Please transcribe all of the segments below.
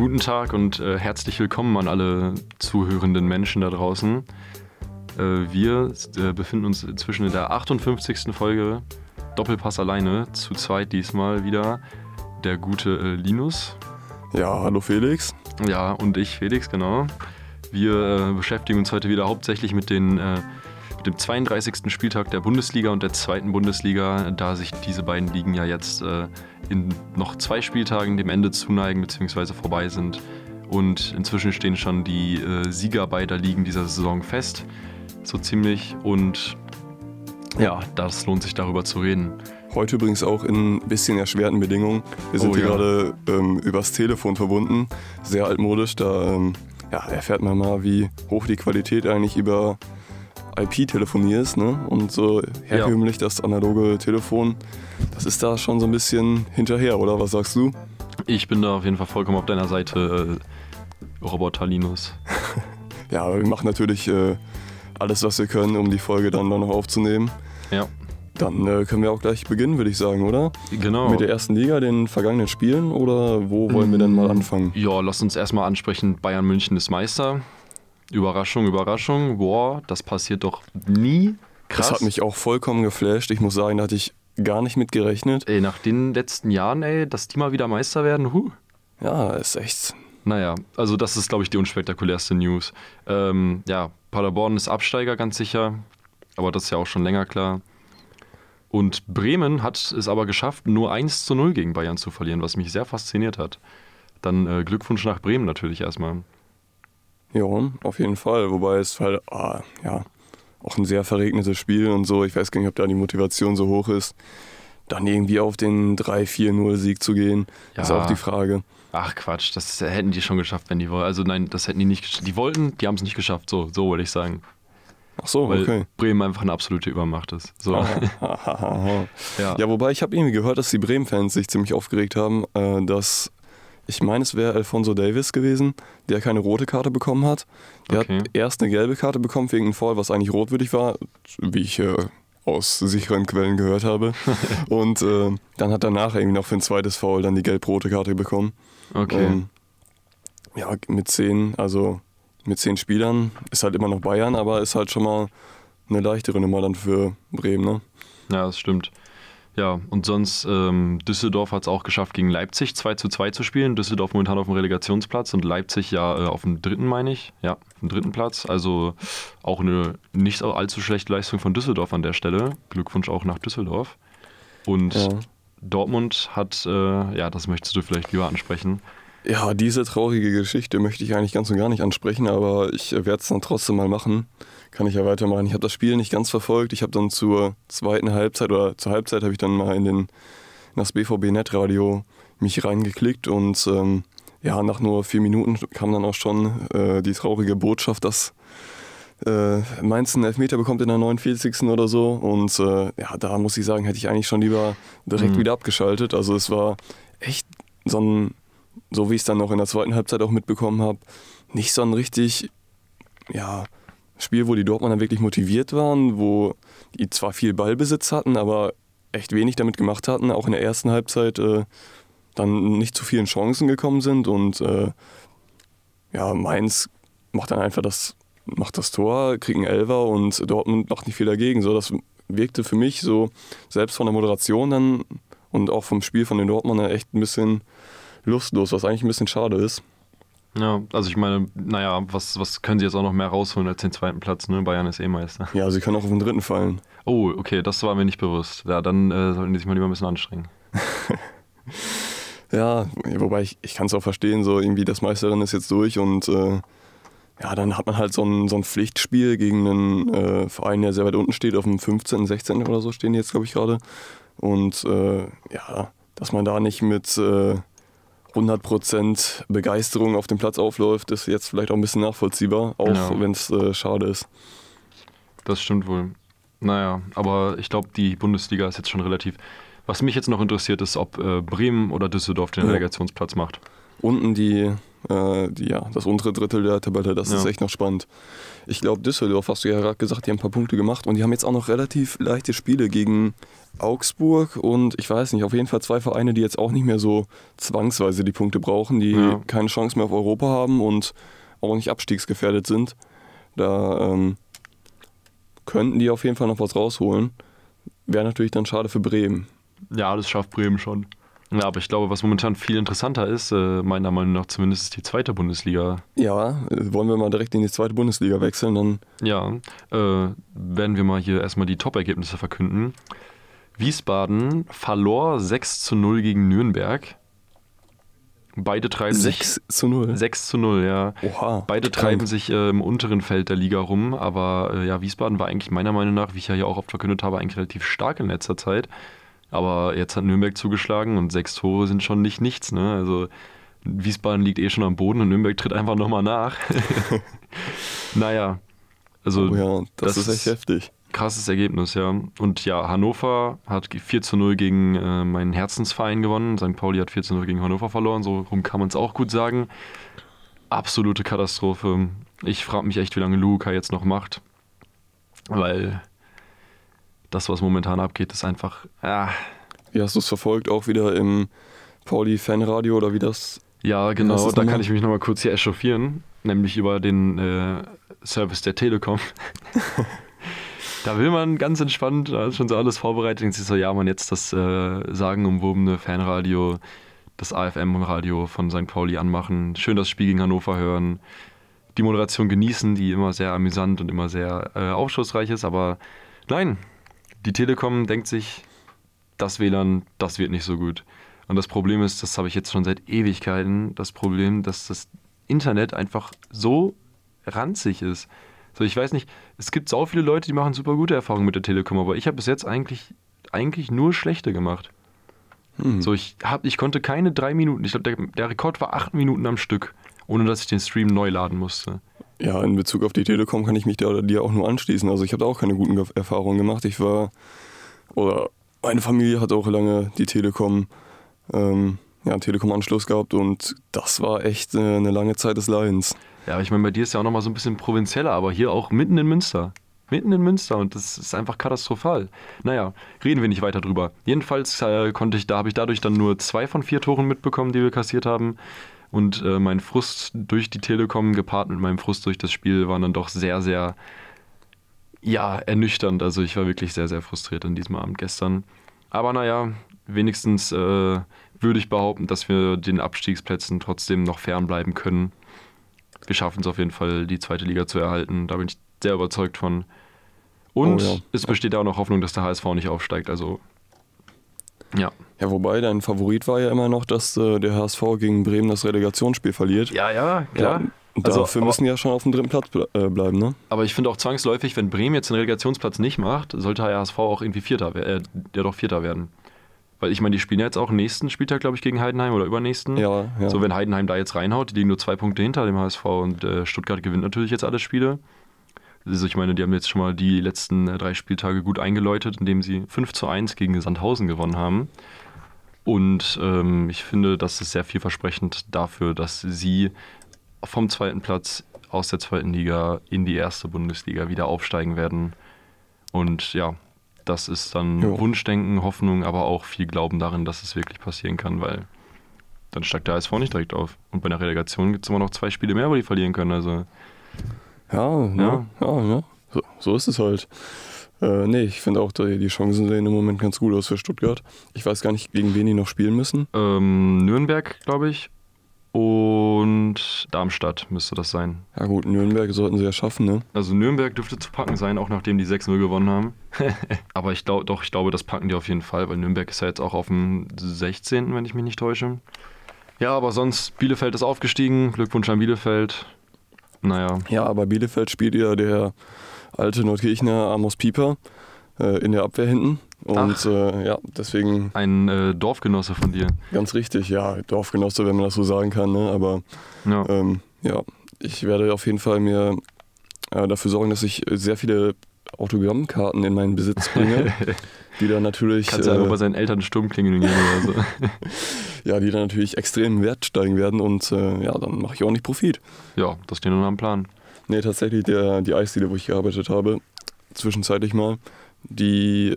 guten Tag und äh, herzlich willkommen an alle zuhörenden Menschen da draußen. Äh, wir äh, befinden uns inzwischen in der 58. Folge Doppelpass alleine, zu zweit diesmal wieder. Der gute äh, Linus. Ja, hallo Felix. Ja, und ich, Felix, genau. Wir äh, beschäftigen uns heute wieder hauptsächlich mit den äh, mit dem 32. Spieltag der Bundesliga und der zweiten Bundesliga, da sich diese beiden Ligen ja jetzt äh, in noch zwei Spieltagen dem Ende zuneigen bzw. vorbei sind. Und inzwischen stehen schon die äh, Sieger beider Ligen dieser Saison fest, so ziemlich. Und ja, das lohnt sich darüber zu reden. Heute übrigens auch in ein bisschen erschwerten Bedingungen. Wir sind Oh, hier ja. gerade ähm, übers Telefon verbunden, sehr altmodisch. Da ähm, ja, erfährt man mal, wie hoch die Qualität eigentlich über IP-Telefonie ist. Ne? Und so herkömmlich das analoge Telefon, das ist da schon so ein bisschen hinterher, oder was sagst du? Ich bin da auf jeden Fall vollkommen auf deiner Seite, äh, Roboter Linus. Ja, aber wir machen natürlich äh, alles, was wir können, um die Folge dann noch aufzunehmen. Ja, Dann äh, können wir auch gleich beginnen, würde ich sagen, oder? genau. Mit der ersten Liga, den vergangenen Spielen oder wo wollen wir denn mal anfangen? Ja, lass uns erstmal ansprechen, Bayern München ist Meister. Überraschung, Überraschung. Boah, das passiert doch nie. Krass. Das hat mich auch vollkommen geflasht. Ich muss sagen, da hatte ich gar nicht mit gerechnet. Ey, nach den letzten Jahren, ey, dass die mal wieder Meister werden, huh. Ja, ist echt. Naja, also das ist, glaube ich, die unspektakulärste News. Ähm, ja, Paderborn ist Absteiger, ganz sicher. Aber das ist ja auch schon länger klar. Und Bremen hat es aber geschafft, nur 1 zu 0 gegen Bayern zu verlieren, was mich sehr fasziniert hat. Dann äh, Glückwunsch nach Bremen natürlich erstmal. Ja, auf jeden Fall. Wobei es halt, ah, ja, auch ein sehr verregnetes Spiel und so. Ich weiß gar nicht, ob da die Motivation so hoch ist, dann irgendwie auf den 3-4-0-Sieg zu gehen. Ist Ja. auch die Frage. Ach Quatsch, das hätten die schon geschafft, wenn die wollten. Also nein, das hätten die nicht geschafft. Die wollten, die haben es nicht geschafft, so, so wollte ich sagen. Ach so, Weil okay. Bremen einfach eine absolute Übermacht ist. So. Hahaha. Ja. ja, wobei ich habe irgendwie gehört, dass die Bremen-Fans sich ziemlich aufgeregt haben, äh, dass ich meine, es wäre Alfonso Davis gewesen, der keine rote Karte bekommen hat. Der Okay. hat erst eine gelbe Karte bekommen wegen einem Foul, was eigentlich rotwürdig war, wie ich äh, aus sicheren Quellen gehört habe. Und äh, dann hat er nachher irgendwie noch für ein zweites Foul dann die gelb-rote Karte bekommen. Okay. Ähm, ja, mit zehn, also mit zehn Spielern ist halt immer noch Bayern, aber ist halt schon mal eine leichtere Nummer dann für Bremen, ne? Ja, das stimmt. Ja, und sonst, ähm, Düsseldorf hat es auch geschafft, gegen Leipzig 2 zu 2 zu spielen. Düsseldorf momentan auf dem Relegationsplatz und Leipzig ja äh, auf dem dritten, meine ich. Ja, auf dem dritten Platz. Also auch eine nicht allzu schlechte Leistung von Düsseldorf an der Stelle. Glückwunsch auch nach Düsseldorf. Und Ja. Dortmund hat, äh, ja, das möchtest du vielleicht lieber ansprechen. Ja, diese traurige Geschichte möchte ich eigentlich ganz und gar nicht ansprechen, aber ich werde es dann trotzdem mal machen. Kann ich ja weitermachen. Ich habe das Spiel nicht ganz verfolgt. Ich habe dann zur zweiten Halbzeit oder zur Halbzeit habe ich dann mal in, den, in das BVB-Netradio mich reingeklickt und ähm, ja, nach nur vier Minuten kam dann auch schon äh, die traurige Botschaft, dass äh, Mainz einen Elfmeter bekommt in der 49. oder so. Und äh, ja, da muss ich sagen, hätte ich eigentlich schon lieber direkt Mhm. wieder abgeschaltet. Also es war echt so ein, so wie ich es dann noch in der zweiten Halbzeit auch mitbekommen habe, nicht so ein richtig, ja, Spiel, wo die Dortmunder wirklich motiviert waren, wo die zwar viel Ballbesitz hatten, aber echt wenig damit gemacht hatten, auch in der ersten Halbzeit äh, dann nicht zu vielen Chancen gekommen sind und äh, ja, Mainz macht dann einfach das, macht das Tor, kriegt einen Elfer und Dortmund macht nicht viel dagegen. So, das wirkte für mich so, selbst von der Moderation dann und auch vom Spiel von den Dortmundern echt ein bisschen lustlos, was eigentlich ein bisschen schade ist. Ja, also ich meine, naja, was, was können sie jetzt auch noch mehr rausholen als den zweiten Platz? Ne? Bayern ist eh Meister. Ja, sie können auch auf den dritten fallen. Oh, okay, das war mir nicht bewusst. Ja, dann äh, sollten die sich mal lieber ein bisschen anstrengen. Ja, wobei ich, ich kann es auch verstehen, so irgendwie das Meisterin ist jetzt durch und äh, ja, dann hat man halt so ein, so ein Pflichtspiel gegen einen äh, Verein, der sehr weit unten steht, auf dem 15., 16. oder so stehen die jetzt, glaube ich, gerade. Und äh, ja, dass man da nicht mit äh, 100% Begeisterung auf dem Platz aufläuft, ist jetzt vielleicht auch ein bisschen nachvollziehbar, auch Ja. wenn es äh, schade ist. Das stimmt wohl. Naja, aber ich glaube, die Bundesliga ist jetzt schon relativ. Was mich jetzt noch interessiert, ist, ob äh, Bremen oder Düsseldorf den Ja. Relegationsplatz macht. Unten die Äh, die, ja, das untere Drittel der Tabelle, das Ja. ist echt noch spannend. Ich glaube, Düsseldorf, hast du ja gerade gesagt, die haben ein paar Punkte gemacht und die haben jetzt auch noch relativ leichte Spiele gegen Augsburg und ich weiß nicht, auf jeden Fall zwei Vereine, die jetzt auch nicht mehr so zwangsweise die Punkte brauchen, die Ja. keine Chance mehr auf Europa haben und auch nicht abstiegsgefährdet sind. Da ähm, könnten die auf jeden Fall noch was rausholen. Wäre natürlich dann schade für Bremen. Ja, das schafft Bremen schon. Ja, aber ich glaube, was momentan viel interessanter ist, äh, meiner Meinung nach zumindest, ist die zweite Bundesliga. Ja, äh, wollen wir mal direkt in die zweite Bundesliga wechseln, dann Ja, äh, werden wir mal hier erstmal die Top-Ergebnisse verkünden. Wiesbaden verlor 6 zu 0 gegen Nürnberg. Beide treiben sich 6 zu 0. 6 zu 0, ja. Oha. Beide krank. treiben sich äh, im unteren Feld der Liga rum, aber äh, ja, Wiesbaden war eigentlich meiner Meinung nach, wie ich ja hier auch oft verkündet habe, eigentlich relativ stark in letzter Zeit. Aber jetzt hat Nürnberg zugeschlagen und sechs Tore sind schon nicht nichts. Ne? Also Wiesbaden liegt eh schon am Boden und Nürnberg tritt einfach nochmal nach. naja, also Oh ja, das, das ist echt heftig. krasses Ergebnis, ja. Und ja, Hannover hat 4 zu 0 gegen äh, meinen Herzensverein gewonnen. St. Pauli hat 4 zu 0 gegen Hannover verloren, so rum kann man es auch gut sagen. Absolute Katastrophe. Ich frage mich echt, wie lange Luca jetzt noch macht. Weil das, was momentan abgeht, ist einfach. Ah, Wie hast du es verfolgt? Auch wieder im Pauli-Fanradio oder wie das? ja, genau, da kann ich mich nochmal kurz hier echauffieren. Nämlich über den äh, Service der Telekom. Da will man ganz entspannt, da ist schon so alles vorbereitet. Und sie so, ja, man, jetzt das äh, sagenumwobene Fanradio, das AFM-Radio von St. Pauli anmachen. Schön das Spiel gegen Hannover hören. Die Moderation genießen, die immer sehr amüsant und immer sehr äh, aufschlussreich ist. Aber nein, die Telekom denkt sich, das WLAN, das wird nicht so gut. Und das Problem ist, das habe ich jetzt schon seit Ewigkeiten, das Problem, dass das Internet einfach so ranzig ist. So, ich weiß nicht, es gibt so viele Leute, die machen super gute Erfahrungen mit der Telekom, aber ich habe bis jetzt eigentlich, eigentlich nur schlechte gemacht. Hm. So, ich, hab, ich konnte keine drei Minuten, ich glaube, der, der Rekord war acht Minuten am Stück, ohne dass ich den Stream neu laden musste. Ja, in Bezug auf die Telekom kann ich mich da dir auch nur anschließen. Also ich habe da auch keine guten Ge- Erfahrungen gemacht. Ich war, oder meine Familie hat auch lange die Telekom, ähm, ja, Telekom-Anschluss gehabt und das war echt äh, eine lange Zeit des Leidens. Ja, aber ich meine, bei dir ist ja auch nochmal so ein bisschen provinzieller, aber hier auch mitten in Münster. Mitten in Münster und das ist einfach katastrophal. Naja, reden wir nicht weiter drüber. Jedenfalls äh, konnte ich, da habe ich dadurch dann nur zwei von vier Toren mitbekommen, die wir kassiert haben. Und äh, mein Frust durch die Telekom gepaart mit meinem Frust durch das Spiel waren dann doch sehr, sehr, ja, ernüchternd. Also ich war wirklich sehr, sehr frustriert an diesem Abend gestern. Aber naja, wenigstens äh, würde ich behaupten, dass wir den Abstiegsplätzen trotzdem noch fernbleiben können wir schaffen es auf jeden Fall, die zweite Liga zu erhalten. Da bin ich sehr überzeugt von. Und Oh ja. es besteht auch noch Hoffnung, dass der HSV nicht aufsteigt. Also, ja. Ja, wobei dein Favorit war ja immer noch, dass äh, der HSV gegen Bremen das Relegationsspiel verliert. Ja, ja, Ja, und Also, dafür aber- müssen die ja schon auf dem dritten Platz ble äh, bleiben, ne? Aber ich finde auch zwangsläufig, wenn Bremen jetzt den Relegationsplatz nicht macht, sollte der HSV auch irgendwie Vierter, äh, ja doch Vierter werden. Weil ich meine, die spielen ja jetzt auch nächsten Spieltag, glaube ich, gegen Heidenheim oder übernächsten. Ja, ja. So, wenn Heidenheim da jetzt reinhaut, die liegen nur zwei Punkte hinter dem HSV und äh, Stuttgart gewinnt natürlich jetzt alle Spiele. Also ich meine, die haben jetzt schon mal die letzten äh, drei Spieltage gut eingeläutet, indem sie 5 zu 1 gegen Sandhausen gewonnen haben. Und ähm, ich finde, das ist sehr vielversprechend dafür, dass sie vom zweiten Platz aus der zweiten Liga in die erste Bundesliga wieder aufsteigen werden. Und ja, das ist dann Jo. Wunschdenken, Hoffnung, aber auch viel Glauben darin, dass es wirklich passieren kann, weil dann steigt der HSV nicht direkt auf. Und bei einer Relegation gibt es immer noch zwei Spiele mehr, wo die verlieren können. Also Ja, Ja. ja, ja, ja. So, so ist es halt. Äh, nee, ich finde auch, die, die Chancen sehen im Moment ganz gut aus für Stuttgart. Ich weiß gar nicht, gegen wen die noch spielen müssen. ähm, Nürnberg, glaube ich. Und Darmstadt müsste das sein. Ja gut, Nürnberg sollten sie ja schaffen, ne? Also Nürnberg dürfte zu packen sein, auch nachdem die 6-0 gewonnen haben. Aber ich glaube, doch, ich glaube, das packen die auf jeden Fall, weil Nürnberg ist ja jetzt auch auf dem 16., wenn ich mich nicht täusche. Ja, aber sonst, Bielefeld ist aufgestiegen. Glückwunsch an Bielefeld. Naja, Ja, aber Bielefeld spielt ja der alte Nordkirchner Amos Pieper äh, in der Abwehr hinten. Und äh, ja, deswegen ein äh, Dorfgenosse von dir. ganz richtig, ja, Dorfgenosse, wenn man das so sagen kann, ne? Aber Ja. ähm, ja, ich werde auf jeden Fall mir äh, dafür sorgen, dass ich sehr viele Autogrammkarten in meinen Besitz bringe, die dann natürlich. Kannst einfach äh, bei seinen Eltern Sturm klingeln gehen oder so. ja, die dann natürlich extrem Wert steigen werden und äh, ja, dann mache ich auch nicht Profit. Ja, das steht nun am Plan. Nee, tatsächlich, der, die Eisdiele, wo ich gearbeitet habe, zwischenzeitlich mal, die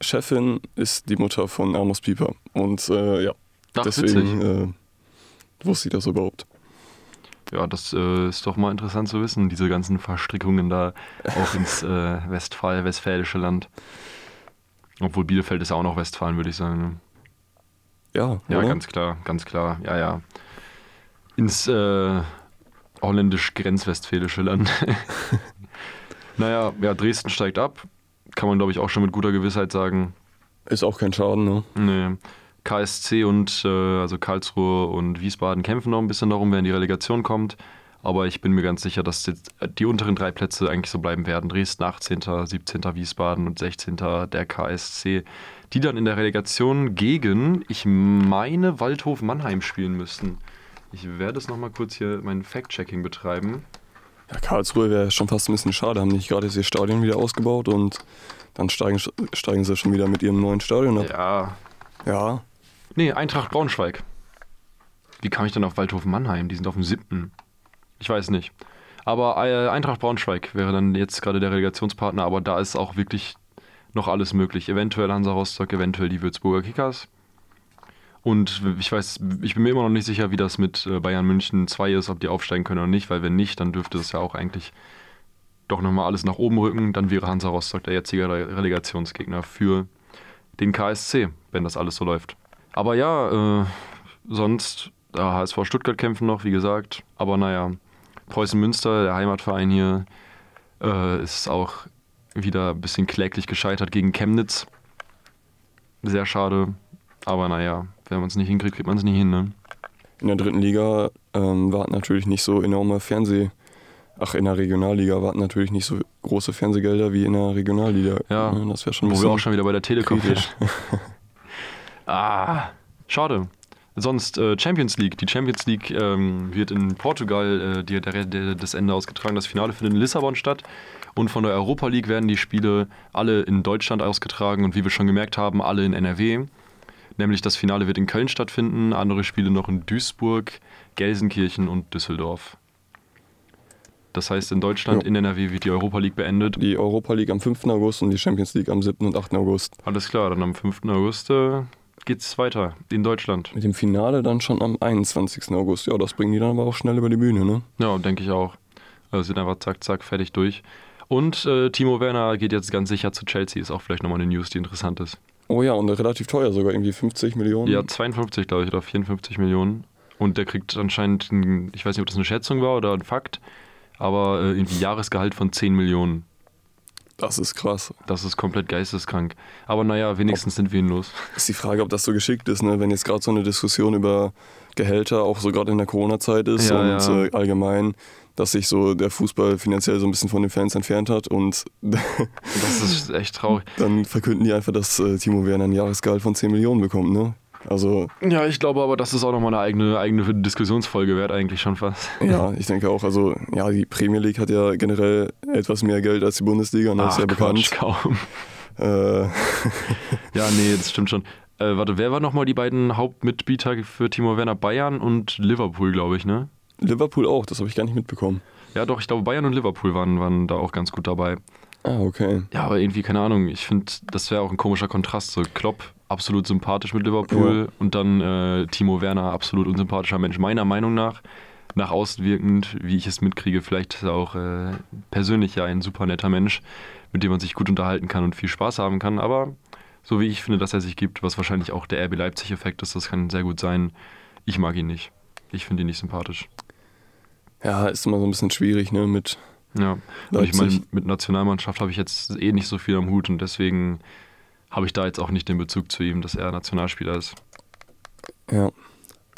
Chefin ist die Mutter von Amos Pieper. Und äh, ja, Ach, deswegen äh, wusste ich das überhaupt. Ja, das äh, ist doch mal interessant zu wissen, diese ganzen Verstrickungen da auch ins äh, Westfal westfälische Land. Obwohl Bielefeld ist ja auch noch Westfalen, würde ich sagen. Ne? Ja, Ja, oder? ganz klar, ganz klar. Ja, ja. Ins äh, holländisch-grenzwestfälische Land. naja, ja, Dresden steigt ab. Kann man, glaube ich, auch schon mit guter Gewissheit sagen. Ist auch kein Schaden, ne? Nee. KSC und äh, also Karlsruhe und Wiesbaden kämpfen noch ein bisschen darum, wer in die Relegation kommt. Aber ich bin mir ganz sicher, dass jetzt die unteren drei Plätze eigentlich so bleiben werden. Dresden 18., 17. Wiesbaden und 16. der KSC, die dann in der Relegation gegen, ich meine, Waldhof Mannheim spielen müssten. Ich werde es nochmal kurz hier mein Fact-Checking betreiben. Ja, Karlsruhe wäre schon fast ein bisschen schade, haben nicht gerade ihr Stadion wieder ausgebaut und dann steigen, steigen sie schon wieder mit ihrem neuen Stadion ab. Ja. Ja, Nee, Eintracht Braunschweig. Wie kam ich denn auf Waldhof Mannheim? Die sind auf dem siebten. Ich weiß nicht. Aber äh, Eintracht Braunschweig wäre dann jetzt gerade der Relegationspartner, aber da ist auch wirklich noch alles möglich. Eventuell Hansa Rostock, eventuell die Würzburger Kickers. Und ich weiß, ich bin mir immer noch nicht sicher, wie das mit äh, Bayern München 2 ist, ob die aufsteigen können oder nicht, weil wenn nicht, dann dürfte es ja auch eigentlich doch nochmal alles nach oben rücken. Dann wäre Hansa Rostock der jetzige Re- Relegationsgegner für den KSC, wenn das alles so läuft. Aber ja, äh, sonst, der HSV Stuttgart kämpfen noch, wie gesagt. Aber naja, Preußen Münster, der Heimatverein hier, äh, ist auch wieder ein bisschen kläglich gescheitert gegen Chemnitz. Sehr schade. Aber naja, wenn man es nicht hinkriegt, kriegt man es nicht hin, ne? in der dritten Liga ähm, warten natürlich nicht so enorme Fernseh... Ach, in der Regionalliga warten natürlich nicht so große Fernsehgelder wie in der Regionalliga. Ja, das wäre schon ein Wo wir auch schon wieder bei der Telekom kritisch. Ah, schade. Sonst äh, Champions League. Die Champions League ähm, wird in Portugal äh, die, der, der, das Ende ausgetragen. Das Finale findet in Lissabon statt. Und von der Europa League werden die Spiele alle in Deutschland ausgetragen und wie wir schon gemerkt haben, alle in NRW. Nämlich das Finale wird in Köln stattfinden, andere Spiele noch in Duisburg, Gelsenkirchen und Düsseldorf. Das heißt, in Deutschland, Ja. in NRW wird die Europa League beendet. Die Europa League am 5. August und die Champions League am 7. und 8. August. Alles klar, dann am 5. August geht's weiter in Deutschland. Mit dem Finale dann schon am 21. August. Ja, das bringen die dann aber auch schnell über die Bühne, ne? Ja, denke ich auch. Also sind einfach zack, zack, fertig durch. Und äh, Timo Werner geht jetzt ganz sicher zu Chelsea, ist auch vielleicht nochmal eine News, die interessant ist. Oh ja, und relativ teuer, sogar irgendwie 50 Millionen. Ja, 52, glaube ich, oder 54 Millionen. Und der kriegt anscheinend, ein, ich weiß nicht, ob das eine Schätzung war oder ein Fakt, aber äh, irgendwie Jahresgehalt von 10 Millionen. Das ist krass. Das ist komplett geisteskrank. Aber naja, wenigstens sind wir ihn los. Ist die Frage, ob das so geschickt ist, ne? wenn jetzt gerade so eine Diskussion über Gehälter auch so gerade in der Corona-Zeit ist Ja, und ja. Äh, allgemein, dass sich so der Fußball finanziell so ein bisschen von den Fans entfernt hat und Das ist echt traurig. dann verkünden die einfach, dass äh, Timo Werner ein Jahresgehalt von 10 Millionen bekommt. Ne? Also Ja, ich glaube aber, das ist auch nochmal eine eigene, eigene Diskussionsfolge wert, eigentlich schon fast. ja, ich denke auch, also ja, die Premier League hat ja generell etwas mehr Geld als die Bundesliga, ne? ist Ach, ja bekannt. Kaum. Äh, Ja, nee, das stimmt schon. Äh, warte, wer war nochmal die beiden Hauptmitbieter für Timo Werner? Bayern und Liverpool, glaube ich, ne? Liverpool auch, das habe ich gar nicht mitbekommen. Ja, doch, ich glaube, Bayern und Liverpool waren, waren da auch ganz gut dabei. Ah, okay. Ja, aber irgendwie, keine Ahnung, ich finde, das wäre auch ein komischer Kontrast. So Klopp, absolut sympathisch mit Liverpool und dann äh, Timo Werner, absolut unsympathischer Mensch. Meiner Meinung nach, nach außen wirkend, wie ich es mitkriege, vielleicht ist er auch äh, persönlich ja ein super netter Mensch, mit dem man sich gut unterhalten kann und viel Spaß haben kann. Aber so wie ich finde, dass er sich gibt, was wahrscheinlich auch der RB Leipzig-Effekt ist, das kann sehr gut sein. Ich mag ihn nicht. Ich finde ihn nicht sympathisch. Ja, ist immer so ein bisschen schwierig, ne, mit Ja, und ich meine, Leipzig. mit Nationalmannschaft habe ich jetzt eh nicht so viel am Hut und deswegen habe ich da jetzt auch nicht den Bezug zu ihm, dass er Nationalspieler ist. ja.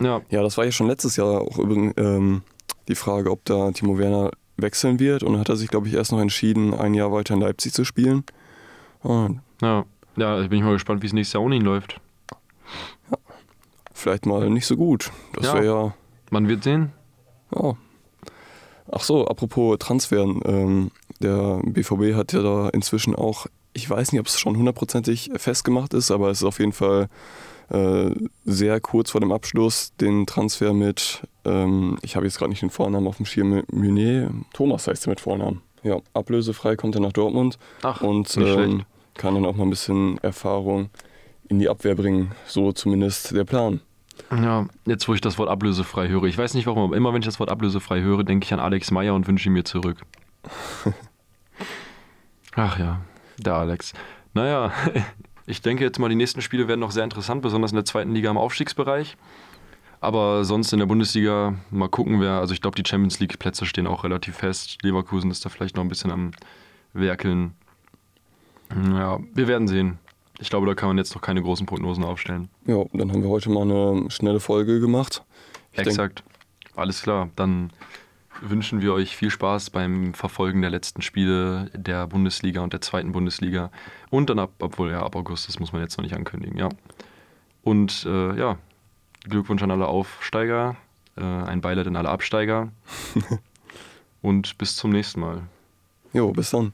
Ja, Ja, das war ja schon letztes Jahr auch übrigens ähm, die Frage, ob da Timo Werner wechseln wird. Und dann hat er sich, glaube ich, erst noch entschieden, ein Jahr weiter in Leipzig zu spielen. Und ja. Ja, bin ich mal gespannt, wie es nächstes Jahr ohne ihn läuft. vielleicht mal nicht so gut. Das Ja. wäre ja, Man wird sehen. ja. Ach so, apropos Transfern. Ähm, der BVB hat ja da inzwischen auch ich weiß nicht, ob es schon hundertprozentig festgemacht ist, aber es ist auf jeden Fall äh, sehr kurz vor dem Abschluss den Transfer mit, ähm, ich habe jetzt gerade nicht den Vornamen auf dem Schirm, Munet, Thomas heißt er mit Vornamen. Ja, ablösefrei kommt er nach Dortmund Ach, und ähm, kann dann auch mal ein bisschen Erfahrung in die Abwehr bringen. So zumindest der Plan. Ja, jetzt wo ich das Wort ablösefrei höre. Ich weiß nicht warum, aber immer wenn ich das Wort ablösefrei höre, denke ich an Alex Meyer und wünsche ihn mir zurück. Ach ja, der Alex. Naja, ich denke jetzt mal, die nächsten Spiele werden noch sehr interessant, besonders in der zweiten Liga im Aufstiegsbereich. Aber sonst in der Bundesliga mal gucken, wer. Also ich glaube, die Champions League-Plätze stehen auch relativ fest. Leverkusen ist da vielleicht noch ein bisschen am Werkeln. Ja, wir werden sehen. Ich glaube, da kann man jetzt noch keine großen Prognosen aufstellen. Ja, dann haben wir heute mal eine schnelle Folge gemacht. Ich Exakt. Alles klar. Dann wünschen wir euch viel Spaß beim Verfolgen der letzten Spiele der Bundesliga und der zweiten Bundesliga. Und dann ab, obwohl ja, ab August, das muss man jetzt noch nicht ankündigen, ja. Und äh, ja, Glückwunsch an alle Aufsteiger, äh, ein Beileid an alle Absteiger. und bis zum nächsten Mal. Jo, bis dann.